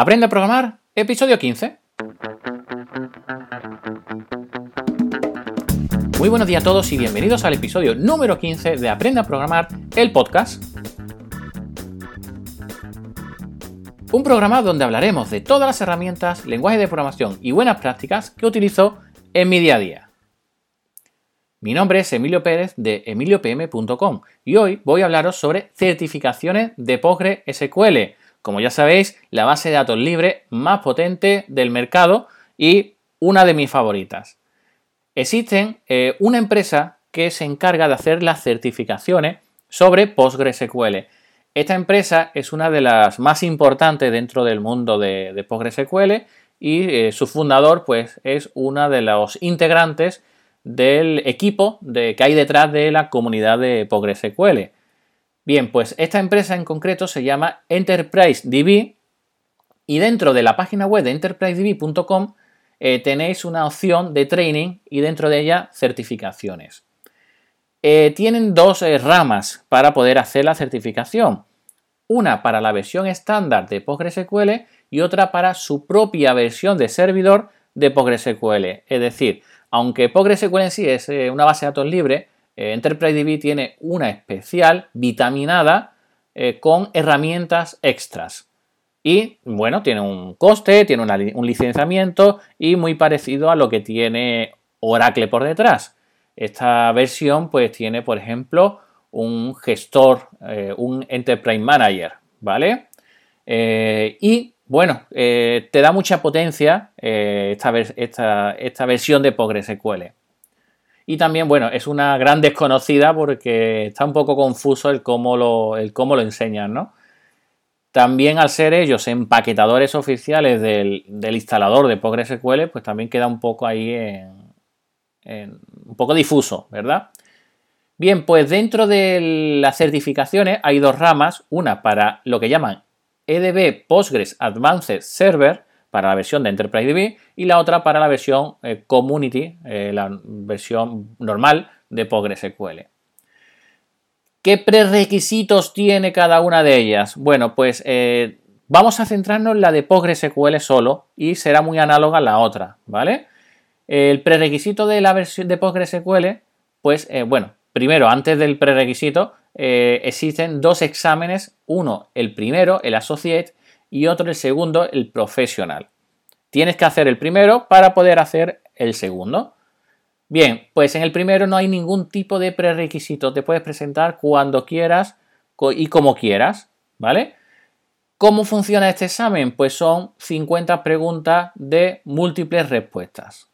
Aprende a programar, episodio 15. Muy buenos días a todos y bienvenidos al episodio número 15 de Aprende a programar, el podcast. Un programa donde hablaremos de todas las herramientas, lenguajes de programación y buenas prácticas que utilizo en mi día a día. Mi nombre es Emilio Pérez de emiliopm.com y hoy voy a hablaros sobre certificaciones de PostgreSQL. Como ya sabéis, la base de datos libre más potente del mercado y una de mis favoritas. Existen eh, una empresa que se encarga de hacer las certificaciones sobre PostgreSQL. Esta empresa es una de las más importantes dentro del mundo de, PostgreSQL y eh, su fundador pues, es una de los integrantes del equipo de, que hay detrás de la comunidad de PostgreSQL. Bien, pues esta empresa en concreto se llama EnterpriseDB y dentro de la página web de enterprisedb.com eh, tenéis una opción de training y dentro de ella certificaciones. Eh, tienen dos eh, ramas para poder hacer la certificación. Una para la versión estándar de PostgreSQL y otra para su propia versión de servidor de PostgreSQL. Es decir, aunque PostgreSQL en sí es una base de datos libre, eh, EnterpriseDB tiene una especial vitaminada eh, con herramientas extras. Y bueno, tiene un coste, tiene un licenciamiento y muy parecido a lo que tiene Oracle por detrás. Esta versión pues tiene, por ejemplo, un gestor, un Enterprise Manager, ¿vale? y bueno, eh, te da mucha potencia eh, esta, versión de PostgreSQL. Y también, bueno, es una gran desconocida porque está un poco confuso el cómo lo, el cómo lo enseñan, ¿no? También al ser ellos empaquetadores oficiales del, instalador de PostgreSQL, pues también queda un poco ahí en, un poco difuso, ¿verdad? Bien, pues dentro de las certificaciones hay dos ramas, una para lo que llaman EDB Postgres Advanced Server para la versión de EnterpriseDB y la otra para la versión eh, Community, eh, la versión normal de PostgreSQL. ¿Qué prerequisitos tiene cada una de ellas? Bueno, pues eh, vamos a centrarnos en la de PostgreSQL solo y será muy análoga a la otra, ¿vale? El prerequisito de la versión de PostgreSQL, pues bueno, primero, antes del prerequisito, existen dos exámenes, uno el primero, el Associate, y otro el segundo, el Professional. Tienes que hacer el primero para poder hacer el segundo. Bien, pues en el primero no hay ningún tipo de prerequisito, te puedes presentar cuando quieras y como quieras, ¿vale? ¿Cómo funciona este examen? Pues son 50 preguntas de múltiples respuestas.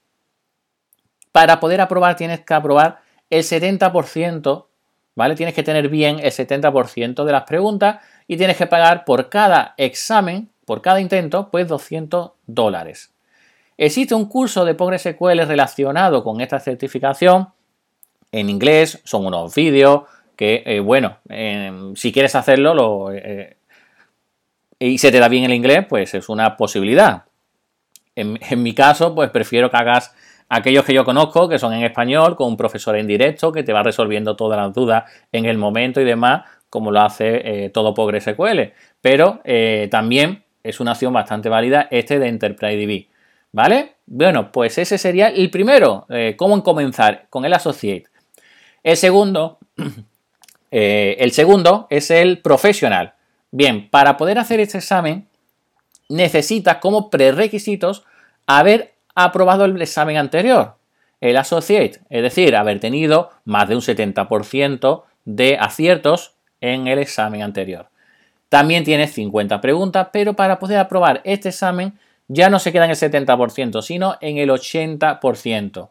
Para poder aprobar tienes que aprobar el 70% ¿vale? Tienes que tener bien el 70% de las preguntas y tienes que pagar por cada examen, por cada intento, pues 200 dólares. Existe un curso de PostgreSQL relacionado con esta certificación en inglés, son unos vídeos que, eh, bueno, si quieres hacerlo eh, y se te da bien el inglés, pues es una posibilidad. En, en mi caso, pues prefiero que hagas aquellos que yo conozco, que son en español, con un profesor en directo que te va resolviendo todas las dudas en el momento y demás, como lo hace eh, todo PostgreSQL. Pero eh, también es una opción bastante válida este de EnterpriseDB. ¿Vale? Bueno, pues ese sería el primero. Eh, ¿Cómo comenzar? Con el Associate. El segundo, el segundo es el Professional. Bien, para poder hacer este examen necesitas como prerequisitos haber ha aprobado el examen anterior, el Associate, es decir, haber tenido más de un 70% de aciertos en el examen anterior. También tiene 50 preguntas, pero para poder aprobar este examen ya no se queda en el 70%, sino en el 80%.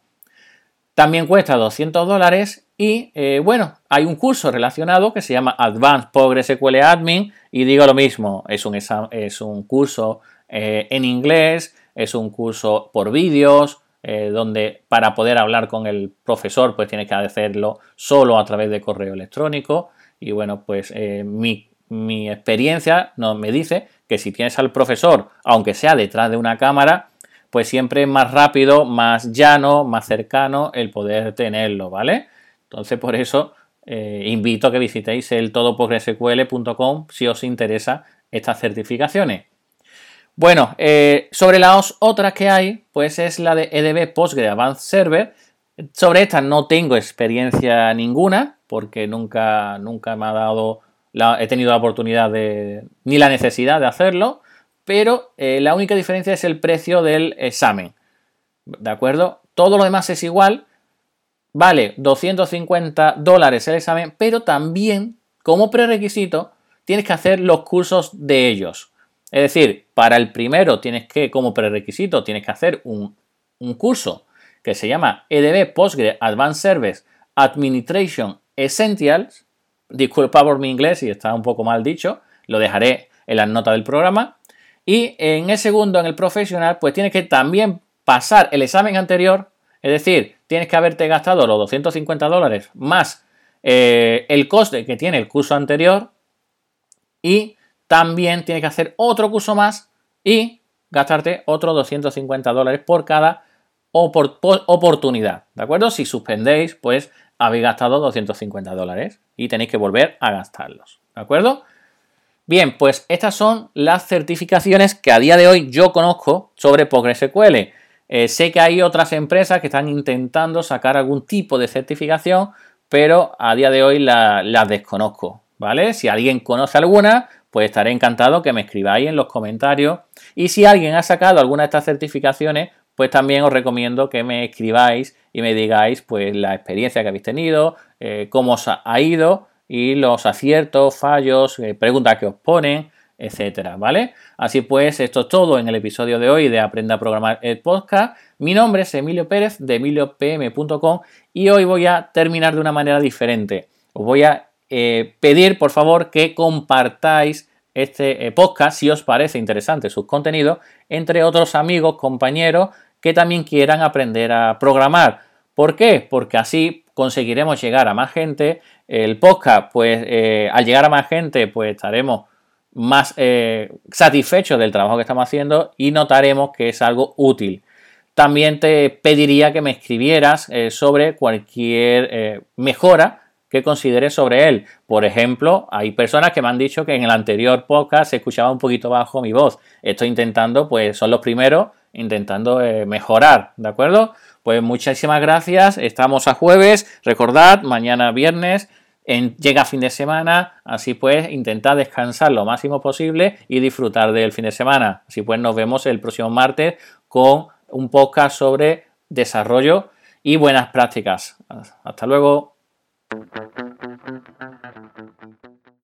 También cuesta 200 dólares y eh, bueno, hay un curso relacionado que se llama Advanced PostgreSQL Admin y digo lo mismo, es un, es un curso eh, en inglés es un curso por vídeos, eh, donde para poder hablar con el profesor pues tienes que hacerlo solo a través de correo electrónico y bueno pues eh, mi, experiencia no, me dice que si tienes al profesor aunque sea detrás de una cámara pues siempre es más rápido, más llano, más cercano el poder tenerlo, ¿vale? Entonces por eso eh, invito a que visitéis el todopogresql.com si os interesa estas certificaciones. Bueno, eh, sobre las otras que hay, pues es la de EDB Postgre Advanced Server. Sobre esta no tengo experiencia ninguna, porque nunca, nunca me ha dado, la, he tenido la oportunidad de, ni la necesidad de hacerlo, pero eh, la única diferencia es el precio del examen. ¿De acuerdo? Todo lo demás es igual. Vale 250 dólares el examen, pero también, como prerequisito, tienes que hacer los cursos de ellos. Es decir, para el primero tienes que, como prerequisito, tienes que hacer un, curso que se llama EDB Postgre Advanced Service Administration Essentials. Disculpa por mi inglés si está un poco mal dicho, lo dejaré en las notas del programa. Y en el segundo, en el profesional, pues tienes que también pasar el examen anterior, es decir, tienes que haberte gastado los 250 dólares más eh, el coste que tiene el curso anterior y también tienes que hacer otro curso más y gastarte otros 250 dólares por cada oportunidad, ¿de acuerdo? Si suspendéis, pues habéis gastado 250 dólares y tenéis que volver a gastarlos, ¿de acuerdo? Bien, pues estas son las certificaciones que a día de hoy yo conozco sobre PostgreSQL. Eh, sé que hay otras empresas que están intentando sacar algún tipo de certificación, pero a día de hoy las desconozco, ¿vale? Si alguien conoce alguna, pues estaré encantado que me escribáis en los comentarios. Y si alguien ha sacado alguna de estas certificaciones, pues también os recomiendo que me escribáis y me digáis pues la experiencia que habéis tenido, eh, cómo os ha ido y los aciertos, fallos, eh, preguntas que os ponen, etcétera, ¿vale? Así pues, esto es todo en el episodio de hoy de Aprenda a Programar el Podcast. Mi nombre es Emilio Pérez de emiliopm.com y hoy voy a terminar de una manera diferente. Os voy a eh, pedir, por favor, que compartáis este eh, podcast si os parece interesante sus contenidos entre otros amigos, compañeros que también quieran aprender a programar. ¿Por qué? Porque así conseguiremos llegar a más gente. El podcast, pues eh, al llegar a más gente, pues estaremos más satisfechos del trabajo que estamos haciendo y notaremos que es algo útil. También te pediría que me escribieras sobre cualquier mejora que considere sobre él. Por ejemplo, hay personas que me han dicho que en el anterior podcast se escuchaba un poquito bajo mi voz. Estoy intentando, pues son los primeros, intentando eh, mejorar, ¿de acuerdo? Pues muchísimas gracias. Estamos a jueves. Recordad, mañana viernes. En, llega fin de semana, así pues intentad descansar lo máximo posible y disfrutar del fin de semana. Así pues nos vemos el próximo martes con un podcast sobre desarrollo y buenas prácticas. Hasta luego. Thank you.